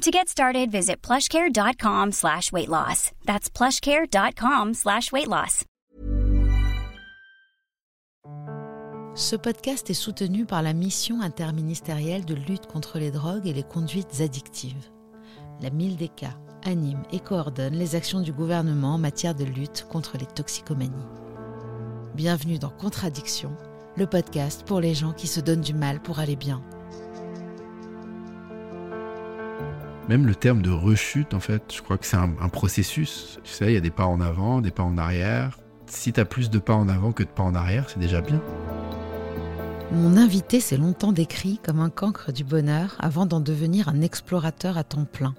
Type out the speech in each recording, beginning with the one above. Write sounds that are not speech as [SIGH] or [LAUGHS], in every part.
To get started, visit plushcare.com slash weight loss. That's plushcare.com slash weight loss. Ce podcast est soutenu par la mission interministérielle de lutte contre les drogues et les conduites addictives. La MILDECA anime et coordonne les actions du gouvernement en matière de lutte contre les toxicomanies. Bienvenue dans Contradiction, le podcast pour les gens qui se donnent du mal pour aller bien. Même le terme de rechute, en fait, je crois que c'est un, un processus. Tu sais, il y a des pas en avant, des pas en arrière. Si tu as plus de pas en avant que de pas en arrière, c'est déjà bien. Mon invité s'est longtemps décrit comme un cancre du bonheur avant d'en devenir un explorateur à temps plein.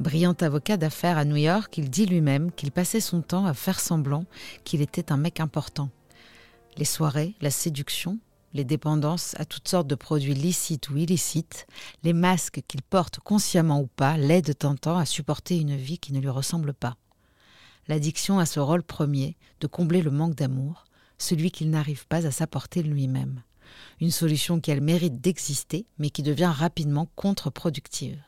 Brillant avocat d'affaires à New York, il dit lui-même qu'il passait son temps à faire semblant qu'il était un mec important. Les soirées, la séduction, les dépendances à toutes sortes de produits licites ou illicites, les masques qu'il porte consciemment ou pas l'aident tentant à supporter une vie qui ne lui ressemble pas. L'addiction a ce rôle premier de combler le manque d'amour, celui qu'il n'arrive pas à s'apporter lui-même. Une solution qui a le mérite d'exister, mais qui devient rapidement contre-productive.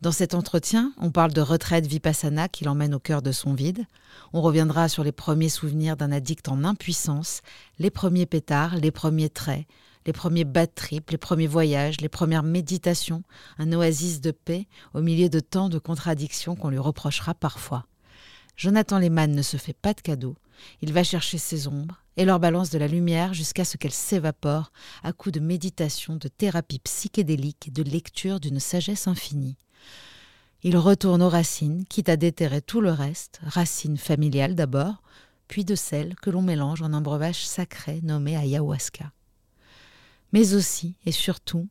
Dans cet entretien, on parle de retraite vipassana qui l'emmène au cœur de son vide. On reviendra sur les premiers souvenirs d'un addict en impuissance, les premiers pétards, les premiers traits, les premiers bad trips, les premiers voyages, les premières méditations, un oasis de paix au milieu de tant de contradictions qu'on lui reprochera parfois. Jonathan Lehmann ne se fait pas de cadeaux. Il va chercher ses ombres et leur balance de la lumière jusqu'à ce qu'elles s'évaporent à coups de méditation, de thérapie psychédélique et de lecture d'une sagesse infinie. Il retourne aux racines, quitte à déterrer tout le reste, racines familiales d'abord, puis de celles que l'on mélange en un breuvage sacré nommé ayahuasca. Mais aussi et surtout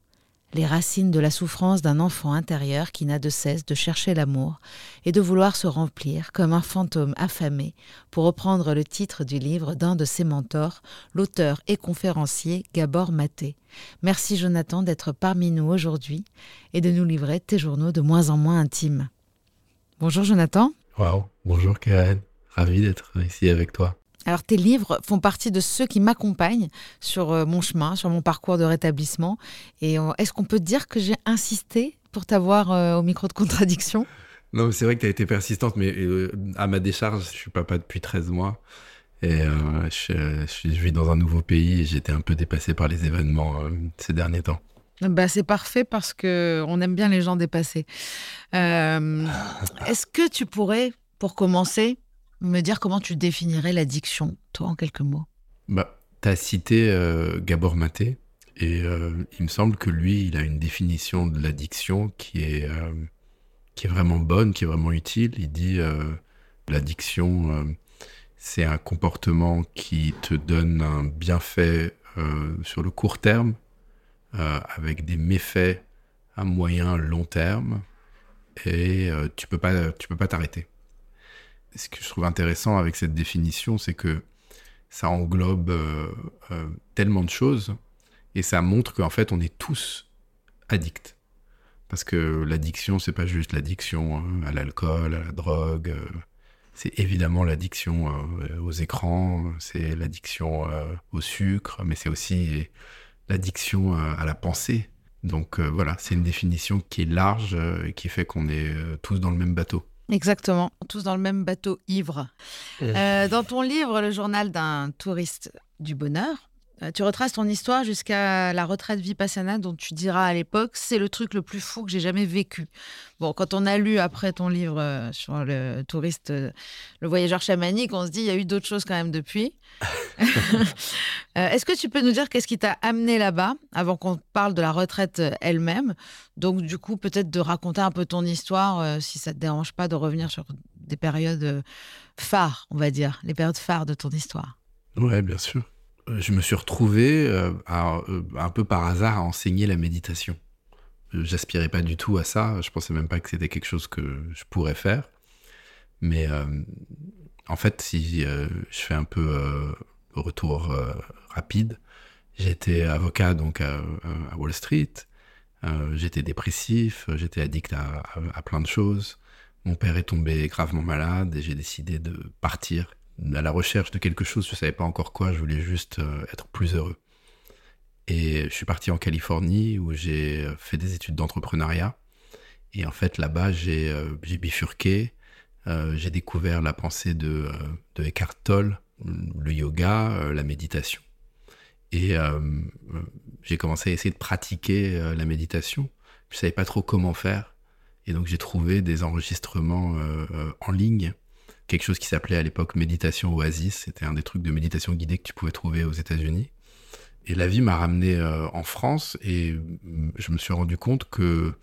les racines de la souffrance d'un enfant intérieur qui n'a de cesse de chercher l'amour et de vouloir se remplir comme un fantôme affamé, pour reprendre le titre du livre d'un de ses mentors, l'auteur et conférencier Gabor Maté. Merci Jonathan d'être parmi nous aujourd'hui et de nous livrer tes journaux de moins en moins intimes. Bonjour Jonathan. Waouh, bonjour Karen, ravi d'être ici avec toi. Alors tes livres font partie de ceux qui m'accompagnent sur euh, mon chemin, sur mon parcours de rétablissement. Et euh, est-ce qu'on peut dire que j'ai insisté pour t'avoir euh, au micro de contradiction? Non, c'est vrai que tu as été persistante, mais à ma décharge, je suis papa depuis 13 mois. Et je, je, vis dans un nouveau pays et j'étais un peu dépassé par les événements ces derniers temps. Bah, c'est parfait parce que on aime bien les gens dépassés. [LAUGHS] Est-ce que tu pourrais, pour commencer, me dire comment tu définirais l'addiction, toi, en quelques mots bah, Tu as cité euh, Gabor Maté, et euh, il me semble que lui, il a une définition de l'addiction qui est, euh, qui est vraiment bonne, qui est vraiment utile. Il dit l'addiction, c'est un comportement qui te donne un bienfait sur le court terme, avec des méfaits à moyen, long terme, et tu peux pas, tu peux pas t'arrêter. Ce que je trouve intéressant avec cette définition, c'est que ça englobe euh, euh, tellement de choses et ça montre qu'en fait, on est tous addicts. Parce que l'addiction, c'est pas juste l'addiction hein, à l'alcool, à la drogue. c'est évidemment l'addiction aux écrans, c'est l'addiction au sucre, mais c'est aussi l'addiction à la pensée. Donc euh, voilà, c'est une définition qui est large euh, et qui fait qu'on est euh, tous dans le même bateau. Exactement, tous dans le même bateau ivre. dans ton livre, Le journal d'un touriste du bonheur, euh, tu retraces ton histoire jusqu'à la retraite Vipassana dont tu diras à l'époque, c'est le truc le plus fou que j'ai jamais vécu. Bon, quand on a lu après ton livre euh, sur le touriste, euh, le voyageur chamanique, on se dit, il y a eu d'autres choses quand même depuis. [LAUGHS] Est-ce que tu peux nous dire qu'est-ce qui t'a amené là-bas avant qu'on parle de la retraite elle-même? Donc, du coup, peut-être de raconter un peu ton histoire, si ça te dérange pas de revenir sur des périodes phares, on va dire, les périodes phares de ton histoire. Ouais, bien sûr je me suis retrouvé euh, euh, un peu par hasard à enseigner la méditation. J'aspirais pas du tout à ça. Je pensais même pas que c'était quelque chose que je pourrais faire. Mais euh, en fait, si je fais un peu retour rapide, j'étais avocat donc à, Wall Street. j'étais dépressif, j'étais addict à, à, plein de choses. Mon père est tombé gravement malade et j'ai décidé de partir à la recherche de quelque chose, je ne savais pas encore quoi, je voulais juste euh, être plus heureux. Et je suis parti en Californie où j'ai euh, fait des études d'entrepreneuriat. Et en fait, là-bas, j'ai euh, bifurqué. j'ai découvert la pensée de, Eckhart Tolle, le yoga, la méditation. Et j'ai commencé à essayer de pratiquer la méditation. Je ne savais pas trop comment faire. Et donc, j'ai trouvé des enregistrements en ligne quelque chose qui s'appelait à l'époque méditation oasis. C'était un des trucs de méditation guidée que tu pouvais trouver aux États-Unis. Et la vie m'a ramené euh, en France et mm, je me suis rendu compte que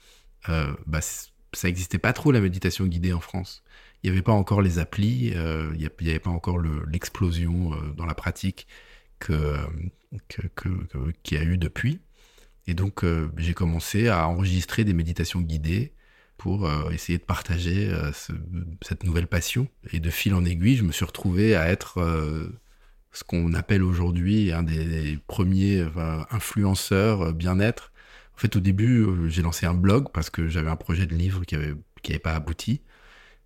euh, bah, ça n'existait pas trop la méditation guidée en France. Il n'y avait pas encore les applis, euh, il n'y avait pas encore l'explosion dans la pratique que, qu'il y a eu depuis. Et donc j'ai commencé à enregistrer des méditations guidées pour euh, essayer de partager euh, cette nouvelle passion. Et de fil en aiguille, je me suis retrouvé à être euh, ce qu'on appelle aujourd'hui un des, premiers influenceurs bien-être. En fait, au début, j'ai lancé un blog parce que j'avais un projet de livre qui n'avait qui pas abouti.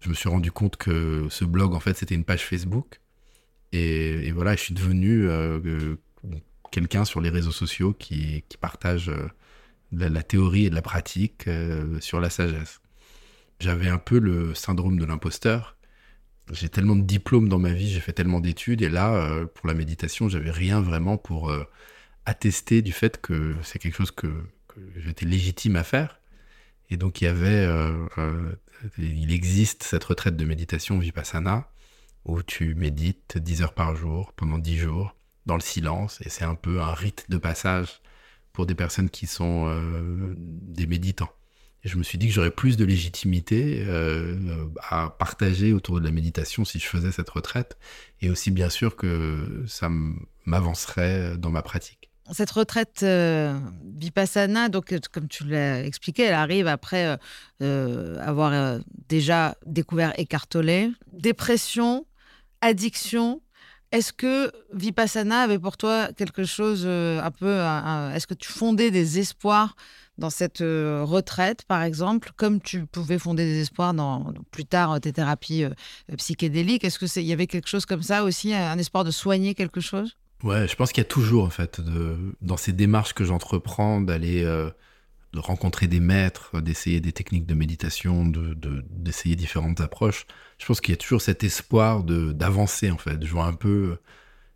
Je me suis rendu compte que ce blog, en fait, c'était une page Facebook. Et, voilà, je suis devenu quelqu'un sur les réseaux sociaux qui, qui partage la, théorie et de la pratique sur la sagesse j'avais un peu le syndrome de l'imposteur. J'ai tellement de diplômes dans ma vie, j'ai fait tellement d'études, et là, euh, pour la méditation, j'avais rien vraiment pour euh, attester du fait que c'est quelque chose que, j'étais légitime à faire. Et donc, il y avait, euh, il existe cette retraite de méditation Vipassana, où tu médites 10 heures par jour, pendant 10 jours, dans le silence, et c'est un peu un rite de passage des personnes qui sont des méditants. Et je me suis dit que j'aurais plus de légitimité euh, à partager autour de la méditation si je faisais cette retraite, et aussi bien sûr que ça m'avancerait dans ma pratique. Cette retraite euh, vipassana, donc euh, comme tu l'as expliqué, elle arrive après avoir déjà découvert Eckhart Tolle, dépression, addiction. Est-ce que Vipassana avait pour toi quelque chose un peu... Est-ce que tu fondais des espoirs dans cette euh, retraite, par exemple, comme tu pouvais fonder des espoirs dans, plus tard tes thérapies euh, psychédéliques? Est-ce qu'il y avait quelque chose comme ça aussi, un espoir de soigner quelque chose? Ouais, je pense qu'il y a toujours, en fait, de, dans ces démarches que j'entreprends, d'aller euh, de rencontrer des maîtres, d'essayer des techniques de méditation, d'essayer de, d'essayer différentes approches. Je pense qu'il y a toujours cet espoir d'avancer, en fait. Je vois un peu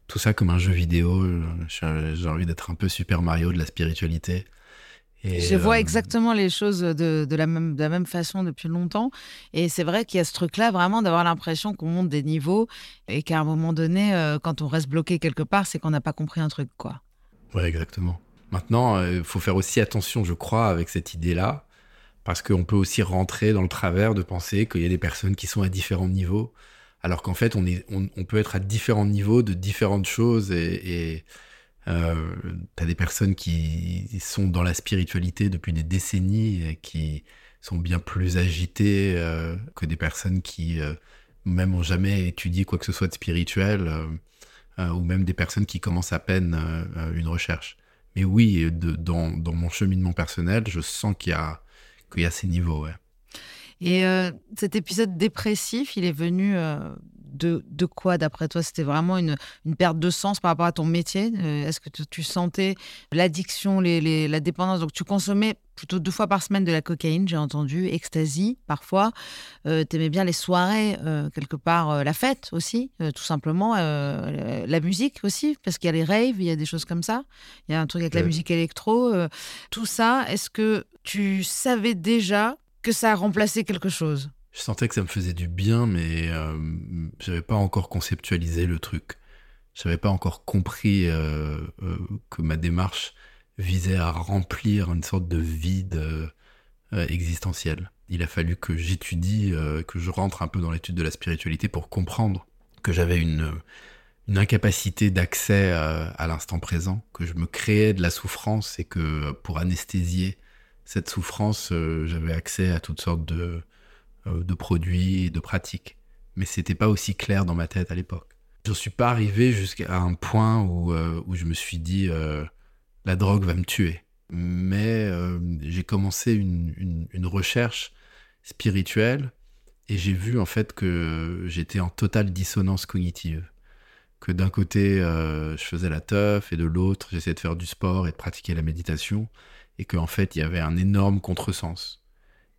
tout ça comme un jeu vidéo. J'ai envie d'être un peu Super Mario de la spiritualité je vois euh, exactement les choses de, la même, de la même façon depuis longtemps. Et c'est vrai qu'il y a ce truc-là, vraiment, d'avoir l'impression qu'on monte des niveaux et qu'à un moment donné, euh, quand on reste bloqué quelque part, c'est qu'on n'a pas compris un truc, quoi. Ouais, exactement. Maintenant, il euh, faut faire aussi attention, je crois, avec cette idée-là, parce qu'on peut aussi rentrer dans le travers de penser qu'il y a des personnes qui sont à différents niveaux, alors qu'en fait, on, peut être à différents niveaux de différentes choses et euh, t'as des personnes qui sont dans la spiritualité depuis des décennies et qui sont bien plus agités que des personnes qui même ont jamais étudié quoi que ce soit de spirituel, ou même des personnes qui commencent à peine une recherche. Mais oui, dans, mon cheminement personnel, je sens qu'il y a, ces niveaux. Et cet épisode dépressif, il est venu de, quoi, d'après toi C'était vraiment une, perte de sens par rapport à ton métier? Euh, Est-ce que tu, sentais l'addiction, les, la dépendance? Donc, tu consommais plutôt deux fois par semaine de la cocaïne, j'ai entendu, ecstasy parfois. Euh, tu aimais bien les soirées, euh, quelque part, la fête aussi, tout simplement. la musique aussi, parce qu'il y a les raves, il y a des choses comme ça. Il y a un truc avec la musique électro. tout ça, est-ce que tu savais déjà que ça a remplacé quelque chose? Je sentais que ça me faisait du bien, mais euh, j'avais pas encore conceptualisé le truc. J'avais pas encore compris euh, euh, que ma démarche visait à remplir une sorte de vide euh, existentiel. Il a fallu que j'étudie, que je rentre un peu dans l'étude de la spiritualité pour comprendre que j'avais une, incapacité d'accès à l'instant présent, que je me créais de la souffrance et que pour anesthésier cette souffrance, j'avais accès à toutes sortes de, de produits et de pratiques. Mais c'était pas aussi clair dans ma tête à l'époque. Je ne suis pas arrivé jusqu'à un point où, euh, où je me suis dit euh, la drogue va me tuer. Mais j'ai commencé une, une, recherche spirituelle et j'ai vu en fait que j'étais en totale dissonance cognitive. Que d'un côté, je faisais la teuf et de l'autre, j'essayais de faire du sport et de pratiquer la méditation et qu'en fait, il y avait un énorme contresens.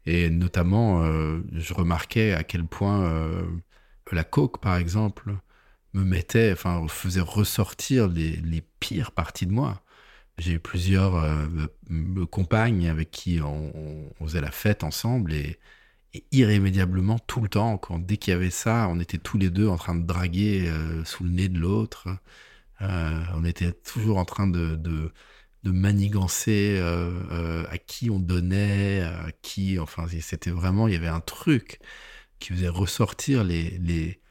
Et notamment, euh, je remarquais à quel point euh, la coke, par exemple, me mettait, enfin, faisait ressortir les, pires parties de moi. J'ai eu plusieurs euh, compagnes avec qui on, faisait la fête ensemble et, irrémédiablement, tout le temps, quand, dès qu'il y avait ça, on était tous les deux en train de draguer sous le nez de l'autre. on était toujours en train de manigancer euh, euh, à qui on donnait, à qui, enfin, c'était vraiment, il y avait un truc qui faisait ressortir les, les,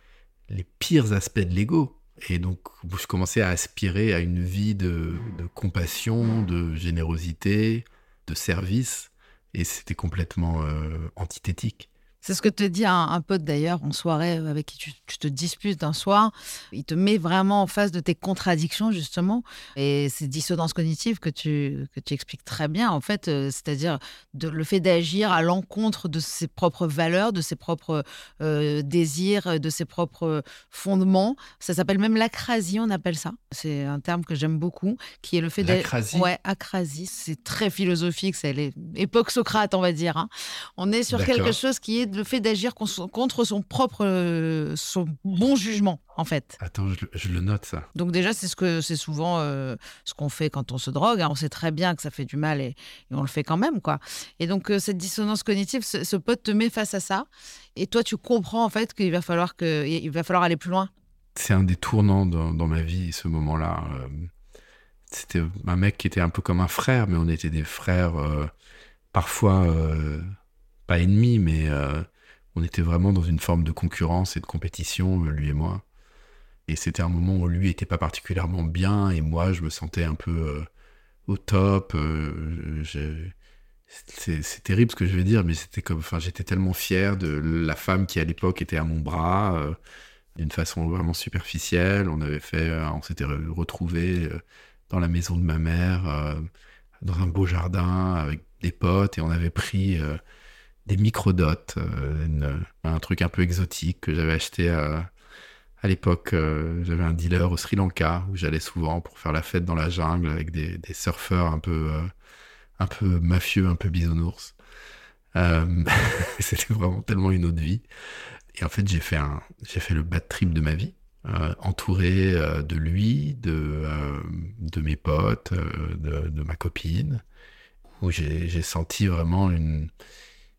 les pires aspects de l'ego. Et donc, je commençais à aspirer à une vie de, de compassion, de générosité, de service, et c'était complètement euh, antithétique. C'est ce que te dit un, pote d'ailleurs en soirée euh, avec qui tu, te disputes un soir. Il te met vraiment en face de tes contradictions justement et ces dissonances cognitives que tu, que tu expliques très bien en fait, euh, c'est-à-dire le fait d'agir à l'encontre de ses propres valeurs, de ses propres euh, désirs, de ses propres fondements. Ça s'appelle même l'acrasie, on appelle ça. C'est un terme que j'aime beaucoup, qui est le fait d'agir. Ouais, acrasie, c'est très philosophique, c'est l'époque Socrate, on va dire. Hein. On est sur quelque chose qui est le fait d'agir contre son propre euh, son bon jugement en fait. Attends, je, le note ça. Donc déjà c'est ce que c'est souvent euh, ce qu'on fait quand on se drogue. Hein. On sait très bien que ça fait du mal et, on le fait quand même quoi. Et donc euh, cette dissonance cognitive, ce, pote te met face à ça et toi tu comprends en fait qu'il va falloir que il va falloir aller plus loin. C'est un des tournants dans, ma vie ce moment-là. C'était un mec qui était un peu comme un frère, mais on était des frères parfois pas ennemis, mais euh, on était vraiment dans une forme de concurrence et de compétition, euh, lui et moi. Et c'était un moment où lui était pas particulièrement bien et moi je me sentais un peu euh, au top. c'est terrible ce que je vais dire, mais c'était comme, enfin, j'étais tellement fier de la femme qui à l'époque était à mon bras, d'une façon vraiment superficielle. On avait fait, on s'était retrouvés dans la maison de ma mère, dans un beau jardin avec des potes, et on avait pris des microdotes, euh, un truc un peu exotique que j'avais acheté à, l'époque. Euh, j'avais un dealer au Sri Lanka où j'allais souvent pour faire la fête dans la jungle avec des, surfeurs un peu, euh, un peu mafieux, un peu bisounours. [LAUGHS] C'était vraiment tellement une autre vie. Et en fait, j'ai fait, fait le bad trip de ma vie. entouré de lui, de, de mes potes, de, de ma copine, où j'ai senti vraiment une,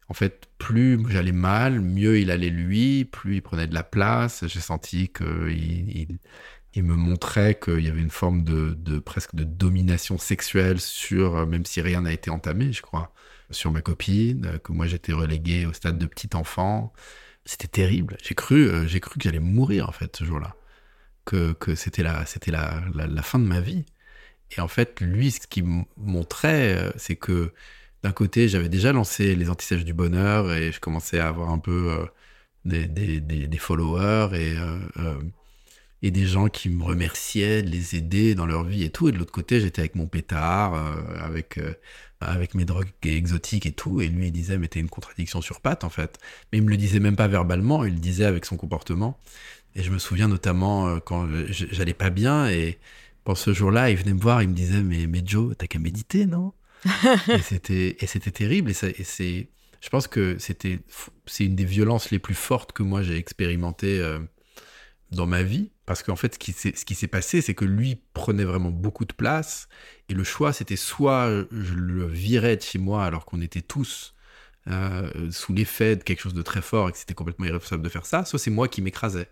en fait, plus j'allais mal, mieux il allait lui, plus il prenait de la place. J'ai senti qu'il il, me montrait qu'il y avait une forme de, presque de domination sexuelle sur, euh, même si rien n'a été entamé, je crois, sur ma copine, que moi j'étais relégué au stade de petit enfant. C'était terrible. J'ai cru, euh, j'ai cru que j'allais mourir en fait ce jour-là, que, c'était la, c'était la, la, fin de ma vie. Et en fait, lui, ce qu'il montrait, euh, c'est que d'un côté, j'avais déjà lancé les antisèches du bonheur et je commençais à avoir un peu euh, des, followers et, euh, euh, et des gens qui me remerciaient de les aider dans leur vie et tout. Et de l'autre côté, j'étais avec mon pétard, avec, avec mes drogues exotiques et tout. Et lui, il disait, mais t'es une contradiction sur pattes, en fait. Mais il me le disait même pas verbalement, il le disait avec son comportement. Et je me souviens notamment quand j'allais pas bien et pour ce jour-là, il venait me voir, il me disait, mais, mais Joe, t'as qu'à méditer, non? [LAUGHS] et c'était terrible et, c'est je pense que c'était c'est une des violences les plus fortes que moi j'ai expérimenté euh, dans ma vie parce qu'en fait ce qui s'est passé c'est que lui prenait vraiment beaucoup de place et le choix c'était soit je le virais de chez moi alors qu'on était tous euh, sous l'effet de quelque chose de très fort et que c'était complètement irréversible de faire ça soit c'est moi qui m'écrasais.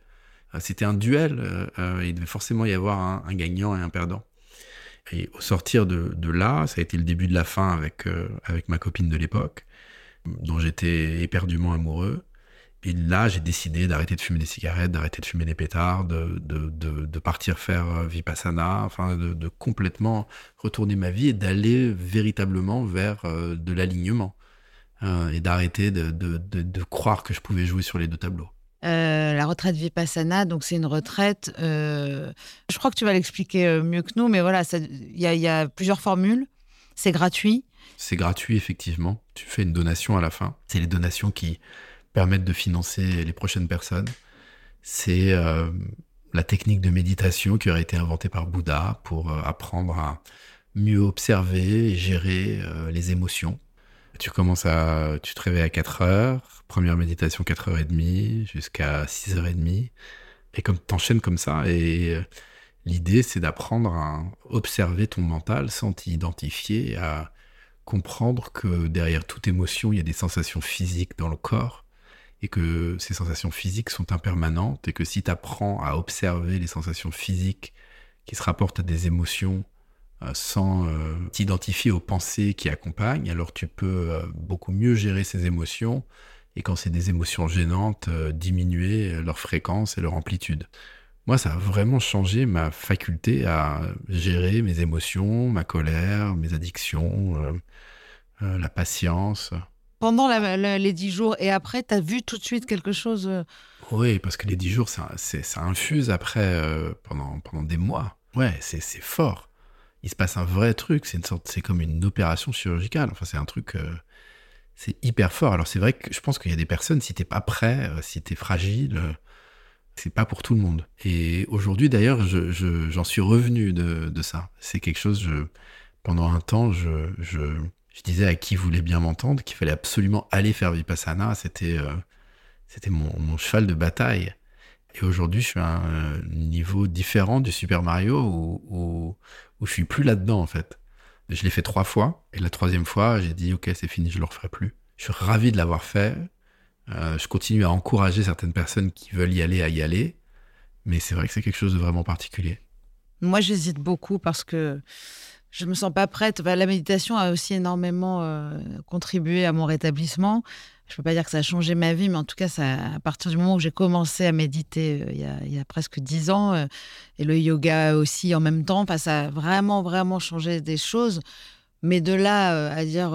Euh, c'était un duel il devait forcément y avoir un gagnant et un perdant et au sortir de, là, ça a été le début de la fin avec, euh, avec ma copine de l'époque, dont j'étais éperdument amoureux. Et là, j'ai décidé d'arrêter de fumer des cigarettes, d'arrêter de fumer des pétards, de, de, de partir faire euh, Vipassana, enfin de, complètement retourner ma vie et d'aller véritablement vers euh, de l'alignement. et d'arrêter de, croire que je pouvais jouer sur les deux tableaux. Euh, la retraite Vipassana, donc c'est une retraite. Euh, je crois que tu vas l'expliquer euh, mieux que nous, mais voilà, il y, a plusieurs formules. C'est gratuit. C'est gratuit, effectivement. Tu fais une donation à la fin. C'est les donations qui permettent de financer les prochaines personnes. C'est la technique de méditation qui aurait été inventée par Bouddha pour apprendre à mieux observer et gérer les émotions. Tu commences à, tu te réveilles à 4 heures, première méditation 4h30 jusqu'à 6h30. Et comme t'enchaînes comme ça, et euh, l'idée c'est d'apprendre à observer ton mental sans t'identifier, à comprendre que derrière toute émotion, il y a des sensations physiques dans le corps et que ces sensations physiques sont impermanentes et que si tu apprends à observer les sensations physiques qui se rapportent à des émotions sans euh, t'identifier aux pensées qui accompagnent, alors tu peux euh, beaucoup mieux gérer ces émotions et quand c'est des émotions gênantes, diminuer leur fréquence et leur amplitude. Moi, ça a vraiment changé ma faculté à gérer mes émotions, ma colère, mes addictions, la patience. Pendant les dix jours et après, tu as vu tout de suite quelque chose Oui, parce que les dix jours, ça, ça infuse après pendant, pendant des mois. Ouais, c'est fort il se passe un vrai truc. C'est une sorte, c'est comme une opération chirurgicale. Enfin, c'est un truc, euh, c'est hyper fort. Alors c'est vrai que je pense qu'il y a des personnes, si t'es pas prêt, euh, si t'es fragile, euh, c'est pas pour tout le monde. Et aujourd'hui, d'ailleurs, j'en suis revenu de, ça. C'est quelque chose. Je, pendant un temps, je, je, disais à qui voulait bien m'entendre qu'il fallait absolument aller faire vipassana. C'était, c'était mon, cheval de bataille. Et aujourd'hui, je suis à un niveau différent du Super Mario où, où je suis plus là-dedans, en fait. Je l'ai fait trois fois, et la troisième fois, j'ai dit, OK, c'est fini, je le referai plus. Je suis ravi de l'avoir fait. Euh, je continue à encourager certaines personnes qui veulent y aller à y aller, mais c'est vrai que c'est quelque chose de vraiment particulier. Moi, j'hésite beaucoup parce que je me sens pas prête. la méditation a aussi énormément euh, contribué à mon rétablissement je peux pas dire que ça a changé ma vie, mais en tout cas, ça, à partir du moment où j'ai commencé à méditer euh, il, y a, presque dix ans, euh, et le yoga aussi en même temps, ça a vraiment, vraiment changé des choses. Mais de là euh, à dire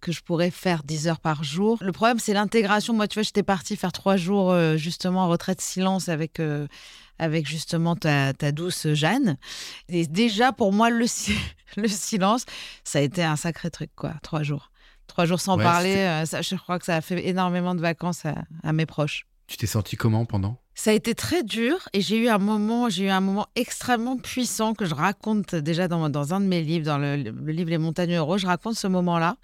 que je pourrais faire 10 heures par jour, le problème, c'est l'intégration. Moi, tu vois, j'étais partie faire trois jours justement en retraite silence avec, avec justement ta, ta, douce Jeanne. Et déjà, pour moi, le, [LAUGHS] le silence, ça a été un sacré truc, quoi, trois jours. Trois jours sans parler, euh, ça, je crois que ça a fait énormément de vacances à, mes proches. Tu t'es senti comment pendant? Ça a été très dur et j'ai eu un moment, j'ai eu un moment extrêmement puissant que je raconte déjà dans, dans un de mes livres, dans le, le livre Les Montagnes Heureux. Je raconte ce moment-là.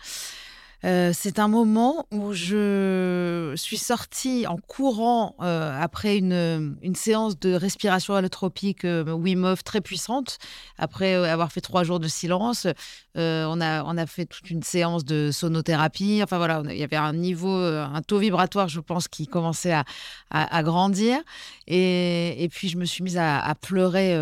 Euh, c'est un moment où je suis sortie en courant euh, après une, séance de respiration allotropique euh, Wim très puissante. Après avoir fait trois jours de silence, on, a, fait toute une séance de sonothérapie. Enfin voilà, il y avait un niveau, un taux vibratoire, je pense, qui commençait à, grandir. Et, et, puis je me suis mise à, à pleurer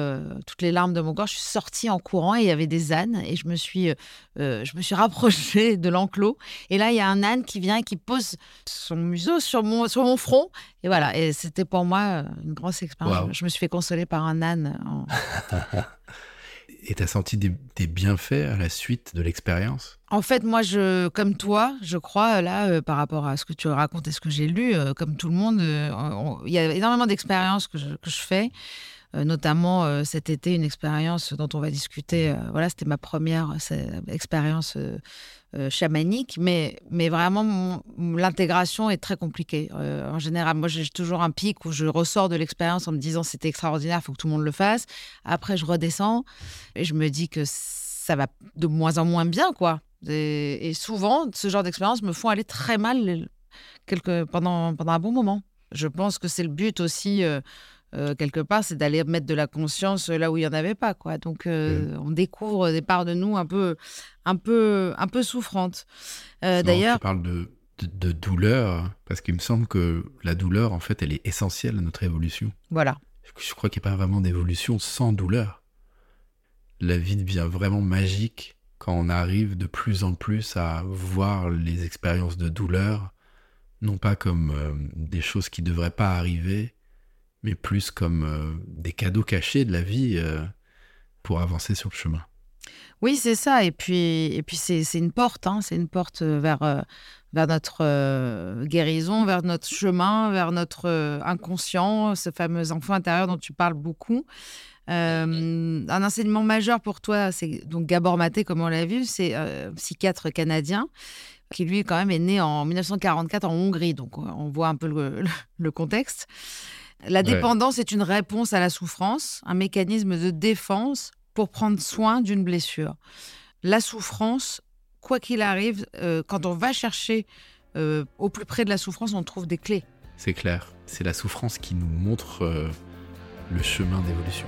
toutes les larmes de mon corps. Je suis sortie en courant et il y avait des ânes et je me suis, je me suis rapprochée de l'enclos. Et là, il y a un âne qui vient et qui pose son museau sur mon, sur mon front. Et voilà, et c'était pour moi euh, une grosse expérience. Je me suis fait consoler par un âne. [LAUGHS] Et t'as senti des, des bienfaits à la suite de l'expérience? En fait, moi, je, comme toi, je crois, là, euh, par rapport à ce que tu racontes et ce que j'ai lu, euh, comme tout le monde, euh, on- il y a énormément d'expériences que je fais. Euh, notamment euh, cet été, une expérience dont on va discuter. euh, voilà, c'était ma première expérience chamanique, mais, mais vraiment, l'intégration est très compliquée. En général, moi, j'ai toujours un pic où je ressors de l'expérience en me disant c'était extraordinaire, il faut que tout le monde le fasse. Après, je redescends et je me dis que ça va de moins en moins bien, quoi. Et, souvent, ce genre d'expériences me font aller très mal quelque, pendant, pendant un bon moment. Je pense que c'est le but aussi, euh, quelque part, c'est d'aller mettre de la conscience là où il n'y en avait pas, quoi. Donc, euh, on découvre des parts de nous un peu, un peu, un peu souffrantes. Euh, D'ailleurs, Tu parles de, de, de douleur, parce qu'il me semble que la douleur, en fait, elle est essentielle à notre évolution. voilà. Je, je crois qu'il n'y a pas vraiment d'évolution sans douleur. La vie devient vraiment magique quand on arrive de plus en plus à voir les expériences de douleur, non pas comme euh, des choses qui ne devraient pas arriver, mais plus comme euh, des cadeaux cachés de la vie euh, pour avancer sur le chemin. Oui, c'est ça. Et puis, et puis c'est une porte, hein. c'est une porte vers, euh, vers notre euh, guérison, vers notre chemin, vers notre inconscient, ce fameux enfant intérieur dont tu parles beaucoup. Un enseignement majeur pour toi, c'est donc Gabor Maté, comme on l'a vu, c'est euh, psychiatre canadien qui lui quand même est né en 1944 en Hongrie, donc on voit un peu le contexte. La Ouais. dépendance est une réponse à la souffrance, un mécanisme de défense pour prendre soin d'une blessure. La souffrance, quoi qu'il arrive, euh, quand on va chercher euh, au plus près de la souffrance, on trouve des clés. C'est clair, c'est la souffrance qui nous montre euh, le chemin d'évolution.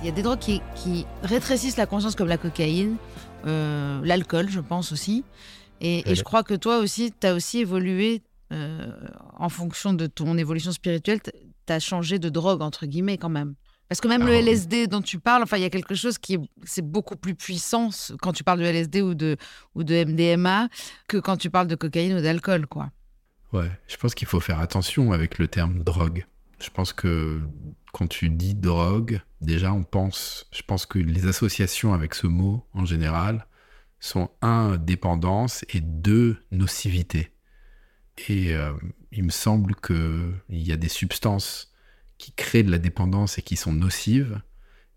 Il y a des drogues qui, qui rétrécissent la conscience comme la cocaïne, euh, l'alcool, je pense aussi. Et, je crois que toi aussi, tu as aussi évolué euh, en fonction de ton évolution spirituelle. Tu as changé de drogue, entre guillemets, quand même. Parce que même Ah le oui. LSD dont tu parles, enfin, il y a quelque chose qui est, c'est beaucoup plus puissant quand tu parles de LSD ou de, ou de MDMA que quand tu parles de cocaïne ou d'alcool, quoi. Ouais, je pense qu'il faut faire attention avec le terme drogue. Je pense que quand tu dis drogue, déjà on pense, je pense que les associations avec ce mot en général sont un dépendance et deux nocivité. Et euh, il me semble que il y a des substances qui créent de la dépendance et qui sont nocives,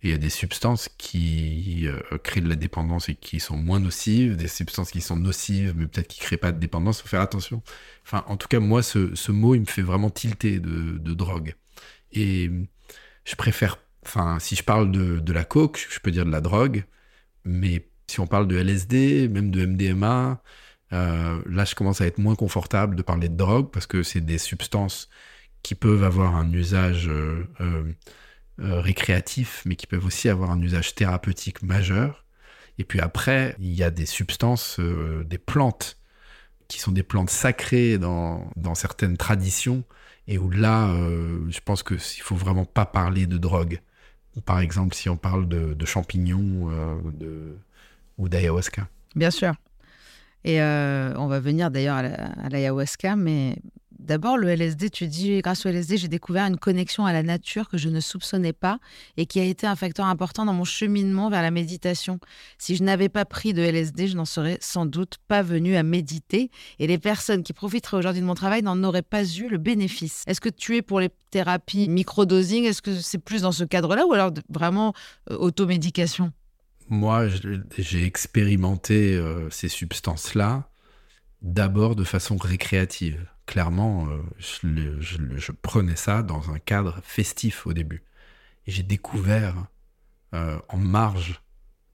il y a des substances qui euh, créent de la dépendance et qui sont moins nocives, des substances qui sont nocives mais peut-être qui créent pas de dépendance. Faut faire attention. Enfin, en tout cas, moi, ce, ce mot, il me fait vraiment tilter de, de drogue. Et je préfère, enfin, si je parle de, de la coke, je peux dire de la drogue, mais si on parle de LSD, même de MDMA, euh, là, je commence à être moins confortable de parler de drogue parce que c'est des substances qui peuvent avoir un usage euh, euh, euh, récréatif, mais qui peuvent aussi avoir un usage thérapeutique majeur. Et puis après, il y a des substances, euh, des plantes qui sont des plantes sacrées dans, dans certaines traditions, et où là, euh, je pense que s'il faut vraiment pas parler de drogue. Par exemple, si on parle de, champignons ou d'ayahuasca. Bien sûr. Et on va venir d'ailleurs à l'ayahuasca, mais d'abord le LSD, tu dis, grâce au LSD, j'ai découvert une connexion à la nature que je ne soupçonnais pas et qui a été un facteur important dans mon cheminement vers la méditation. Si je n'avais pas pris de LSD, je n'en serais sans doute pas venue à méditer et les personnes qui profiteraient aujourd'hui de mon travail n'en auraient pas eu le bénéfice. Est-ce que tu es pour les thérapies microdosing? Est-ce que c'est plus dans ce cadre-là ou alors vraiment euh, automédication? Moi, j'ai expérimenté euh, ces substances-là d'abord de façon récréative. Clairement, euh, je, prenais ça dans un cadre festif au début. Et j'ai découvert euh, en marge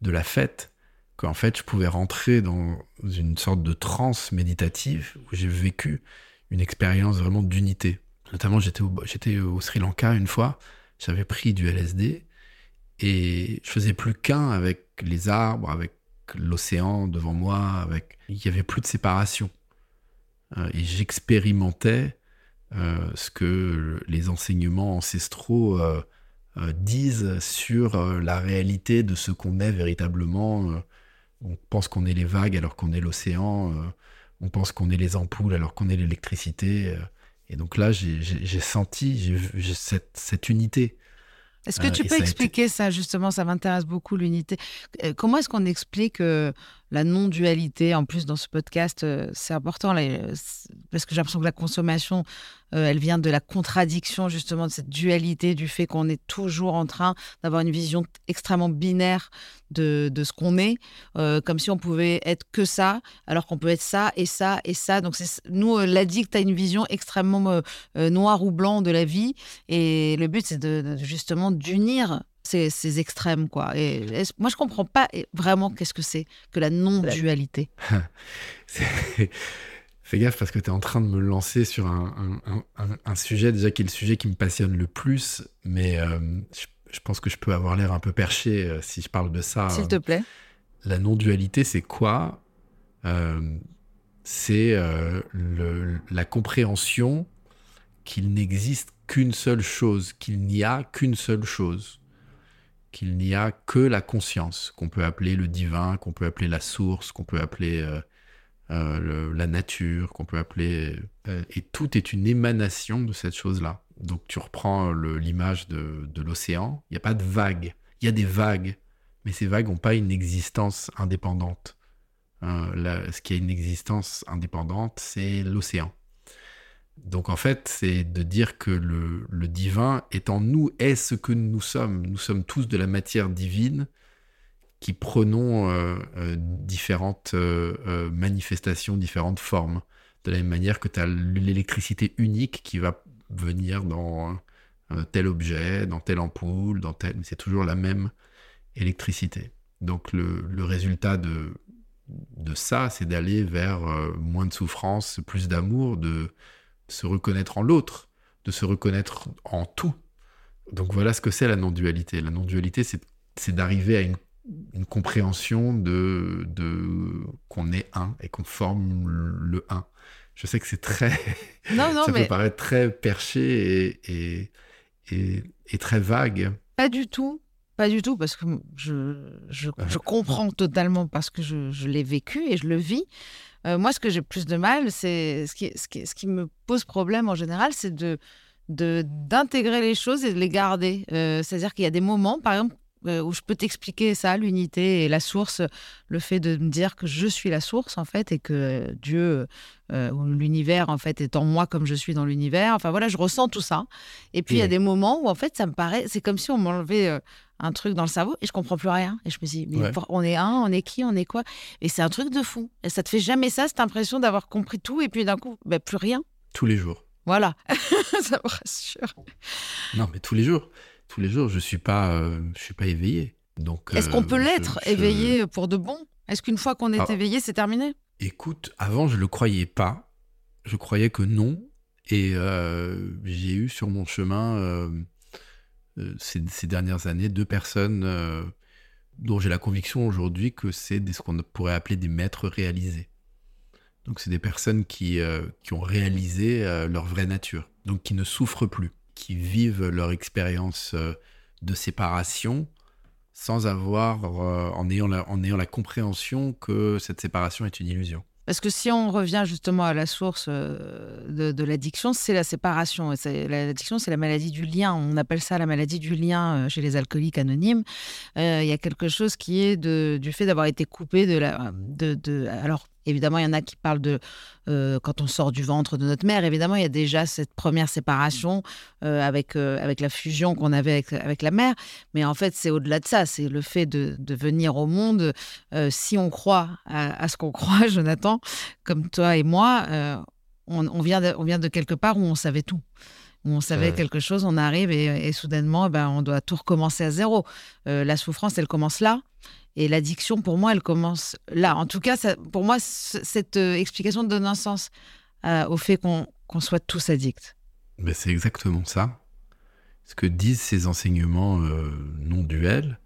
de la fête qu'en fait, je pouvais rentrer dans une sorte de transe méditative où j'ai vécu une expérience vraiment d'unité. Notamment, j'étais au, j'étais au Sri Lanka une fois, j'avais pris du LSD et je faisais plus qu'un avec les arbres, avec l'océan devant moi, avec il y avait plus de séparation. Euh, et j'expérimentais euh, ce que les enseignements ancestraux euh, disent sur la réalité de ce qu'on est véritablement. On pense qu'on est les vagues alors qu'on est l'océan. On pense qu'on est les ampoules alors qu'on est l'électricité. Et donc là, j'ai- senti j'ai cette, cette unité. Est-ce que tu peux ça a été- expliquer ça justement Ça m'intéresse beaucoup l'unité. Comment est-ce qu'on explique euh, la non-dualité En plus, dans ce podcast, euh, c'est important euh, parce que j'ai l'impression que la consommation, euh, elle vient de la contradiction justement de cette dualité, du fait qu'on est toujours en train d'avoir une vision extrêmement binaire de, ce qu'on est, comme si on pouvait être que ça, alors qu'on peut être ça et ça et ça. Donc nous, l'addict a une vision extrêmement euh, euh, noir ou blanc de la vie. Et le but, c'est de- justement d'unir ces, ces extrêmes, quoi. Et est-ce- moi, je comprends pas vraiment qu'est-ce que c'est que la non-dualité. [LAUGHS] C'est- Fais gaffe parce que tu es en train de me lancer sur un, un- un- un- un sujet déjà qui est le sujet qui me passionne le plus, mais euh, je, je pense que je peux avoir l'air un peu perché euh, si je parle de ça. S'il te plaît. La non-dualité, c'est quoi? Euh, C'est euh, le- la compréhension qu'il n'existe qu'une seule chose, qu'il n'y a qu'une seule chose, qu'il n'y a que la conscience, qu'on peut appeler le divin, qu'on peut appeler la source, qu'on peut appeler euh, euh, la nature, qu'on peut appeler... euh, et tout est une émanation de cette chose-là. Donc tu reprends l'image de, l'océan, il n'y a pas de vagues, il y a des vagues, mais ces vagues n'ont pas une existence indépendante. Ce qui a une existence indépendante, c'est l'océan. Donc en fait, c'est de dire que le, divin est en nous, est ce que nous sommes. Nous sommes tous de la matière divine qui prenons euh, euh, différentes euh, manifestations, différentes formes. De la même manière que tu as l'électricité unique qui va venir dans tel objet, dans telle ampoule, dans tel... C'est toujours la même électricité. Donc le, résultat de, de ça, c'est d'aller vers moins de souffrance, plus d'amour, de se reconnaître en l'autre, de se reconnaître en tout. Donc voilà ce que c'est la non-dualité. La non-dualité, c'est d'arriver à une, une compréhension de, de qu'on est un et qu'on forme le un. Je sais que c'est très... Non, non, [LAUGHS] ça mais peut paraître très perché et, et, et, et très vague. pas du tout. Pas du tout, parce que je, je, je comprends totalement parce que je, je l'ai vécu et je le vis. Euh, moi, ce que j'ai plus de mal, c'est ce qui, me pose problème en général, c'est de d'intégrer les choses et de les garder. Euh, C'est-à-dire qu'il y a des moments, par exemple, où je peux t'expliquer ça, l'unité et la source, le fait de me dire que je suis la source, en fait, et que Dieu euh, ou l'univers, en fait, est en moi comme je suis dans l'univers. Enfin, voilà, je ressens tout ça. Et puis, il y a des moments où, en fait, ça me paraît, c'est comme si on m'enlevait euh, un truc dans le cerveau et je comprends plus rien. Et je me dis, mais Ouais. pour- on est un, on est qui, on est quoi? Et c'est un truc de fou. Et ça te fait jamais ça, cette impression d'avoir compris tout et puis d'un coup, bah, plus rien. Tous les jours. Voilà, [LAUGHS] ça me rassure. Non, mais tous les jours. Tous les jours, je suis pas, euh, je suis pas éveillé. Donc. Est-ce euh, qu'on peut je- l'être je- éveillé pour de bon? Est-ce qu'une fois qu'on est Ah. éveillé, c'est terminé? Écoute, avant, je le croyais pas. Je croyais que non. Et euh, j'ai eu sur mon chemin euh, euh, ces, ces dernières années deux personnes euh, dont j'ai la conviction aujourd'hui que c'est des- ce qu'on pourrait appeler des maîtres réalisés. Donc c'est des personnes qui, euh, qui ont réalisé euh, leur vraie nature, donc qui ne souffrent plus, qui vivent leur expérience euh, de séparation sans avoir, euh, en, ayant la, en ayant la compréhension que cette séparation est une illusion. Parce que si on revient justement à la source euh, de, l'addiction, c'est la séparation. L'addiction, c'est la maladie du lien. On appelle ça la maladie du lien chez les alcooliques anonymes. Il y a quelque chose qui est du fait d'avoir été coupé de la. De, de, alors, évidemment, il y en a qui parlent de euh, quand on sort du ventre de notre mère. Évidemment, il y a déjà cette première séparation euh, avec, euh, avec la fusion qu'on avait avec, avec la mère. Mais en fait, c'est au-delà de ça. C'est le fait de, de venir au monde. Si on croit à, ce qu'on [LAUGHS] croit, Jonathan, comme toi et moi, on, vient on vient de quelque part où on savait tout. Où on savait quelque chose, on arrive et, et soudainement, eh ben, on doit tout recommencer à zéro. Euh, la souffrance, elle commence là. Et l'addiction, pour moi, elle commence là. En tout cas, ça, pour moi, cette euh, explication donne un sens euh, au fait qu'on soit tous addicts. Ben, c'est exactement ça. Ce que disent ces enseignements non duels,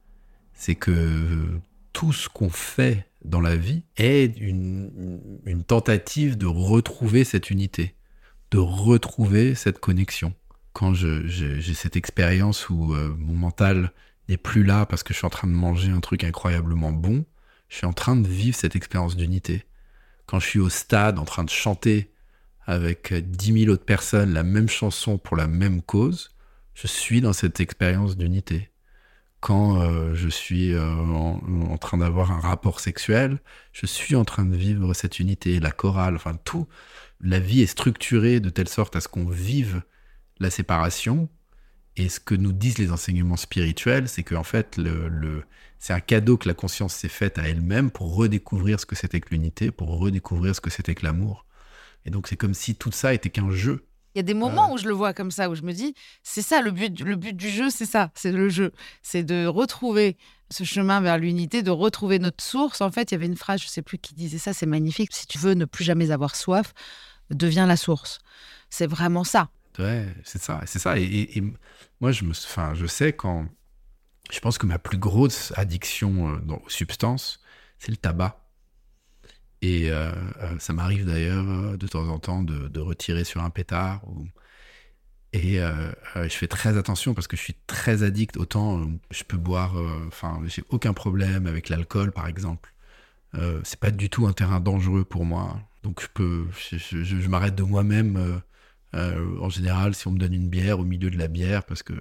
c'est que tout ce qu'on fait dans la vie est une, une tentative de retrouver cette unité, de retrouver cette connexion. Quand j'ai cette expérience où euh, mon mental n'est plus là parce que je suis en train de manger un truc incroyablement bon, je suis en train de vivre cette expérience d'unité. quand je suis au stade en train de chanter avec 10 000 autres personnes la même chanson pour la même cause, je suis dans cette expérience d'unité. Quand euh, je suis euh, en, train d'avoir un rapport sexuel, je suis en train de vivre cette unité, la chorale, enfin tout. La vie est structurée de telle sorte à ce qu'on vive la séparation. Et ce que nous disent les enseignements spirituels, c'est qu'en fait, c'est un cadeau que la conscience s'est faite à elle-même pour redécouvrir ce que c'était que l'unité, pour redécouvrir ce que c'était que l'amour. Et donc c'est comme si tout ça était qu'un jeu. Il y a des moments où je le vois comme ça, où je me dis, c'est ça le but, le but du jeu, c'est ça, c'est le jeu, c'est de retrouver ce chemin vers l'unité, de retrouver notre source. En fait, il y avait une phrase, je sais plus qui disait ça, c'est magnifique. Si tu veux ne plus jamais avoir soif, deviens la source. C'est vraiment ça. Ouais, c'est ça, c'est ça. Et, moi, je me, enfin, je sais quand, je pense que ma plus grosse addiction euh, aux substances, c'est le tabac. Et euh, euh, ça m'arrive d'ailleurs de temps en temps de, retirer sur un pétard. Et je fais très attention parce que je suis très addict. Autant je peux boire, enfin, j'ai aucun problème avec l'alcool par exemple. c'est pas du tout un terrain dangereux pour moi. Donc je peux, je, m'arrête de moi-même en général si on me donne une bière au milieu de la bière parce que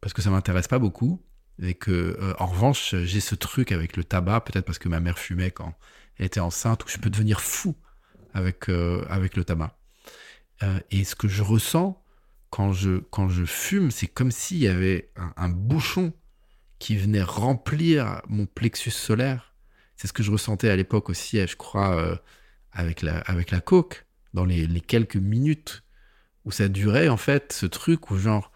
parce que ça m'intéresse pas beaucoup. Et que en revanche j'ai ce truc avec le tabac, peut-être parce que ma mère fumait quand était enceinte, où je peux devenir fou avec, euh, avec le tabac. Euh, et ce que je ressens quand je, quand je fume, c'est comme s'il y avait un, bouchon qui venait remplir mon plexus solaire. C'est ce que je ressentais à l'époque aussi, je crois, euh, avec, la, avec la coke, dans les, quelques minutes où ça durait, en fait, ce truc où genre,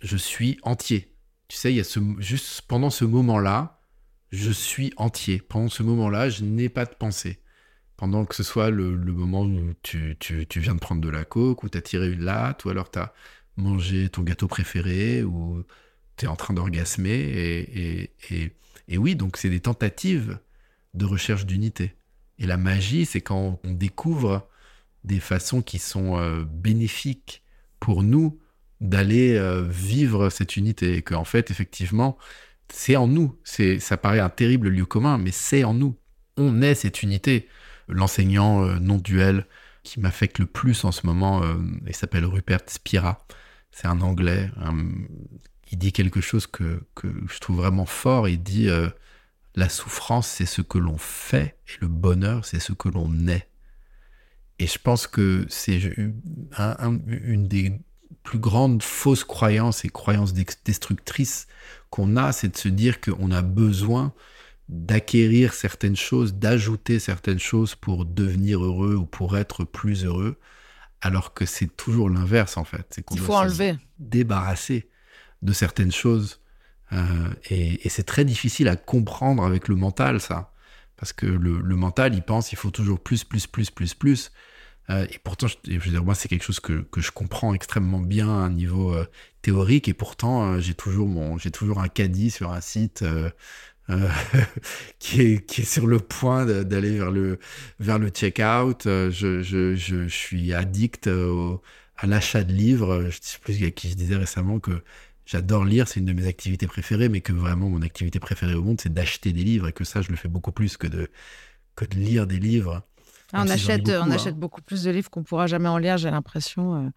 je suis entier. Tu sais, il y a ce, juste pendant ce moment-là, je suis entier. Pendant ce moment-là, je n'ai pas de pensée. Pendant que ce soit le, moment où tu, viens de prendre de la coke, ou tu as tiré une latte, ou alors tu as mangé ton gâteau préféré, ou tu es en train d'orgasmer. Et, et, oui, donc c'est des tentatives de recherche d'unité. Et la magie, c'est quand on découvre des façons qui sont euh, bénéfiques pour nous d'aller euh, vivre cette unité. Et qu'en fait, effectivement, c'est en nous. Ça paraît un terrible lieu commun, mais c'est en nous. On est cette unité. L'enseignant euh, non duel qui m'affecte le plus en ce moment, il s'appelle Rupert Spira. C'est un anglais. il dit quelque chose que, je trouve vraiment fort. Il dit La souffrance, c'est ce que l'on fait, et le bonheur, c'est ce que l'on est. Et je pense que c'est une des plus grandes fausses croyances et croyances destructrices qu'on a, c'est de se dire qu'on a besoin d'acquérir certaines choses, d'ajouter certaines choses pour devenir heureux ou pour être plus heureux, alors que c'est toujours l'inverse en fait. C'est qu'on Il faut enlever. débarrasser de certaines choses. Euh, et, c'est très difficile à comprendre avec le mental, ça. Parce que le, mental, il pense il faut toujours plus, plus, plus, plus, plus. Euh, et pourtant, je, veux dire, moi, c'est quelque chose que, je comprends extrêmement bien à un niveau euh, théorique. Et pourtant, j'ai toujours toujours un caddie sur un site [LAUGHS] qui est qui est sur le point d'aller vers le vers le check-out. Je, je, je, suis addict à l'achat de livres. Je sais plus à qui je disais récemment que j'adore lire, c'est une de mes activités préférées, mais que vraiment mon activité préférée au monde, c'est d'acheter des livres et que ça, je le fais beaucoup plus que de que de lire des livres. Ah, on achète, on achète hein. beaucoup plus de livres qu'on pourra jamais en lire, j'ai l'impression. Euh.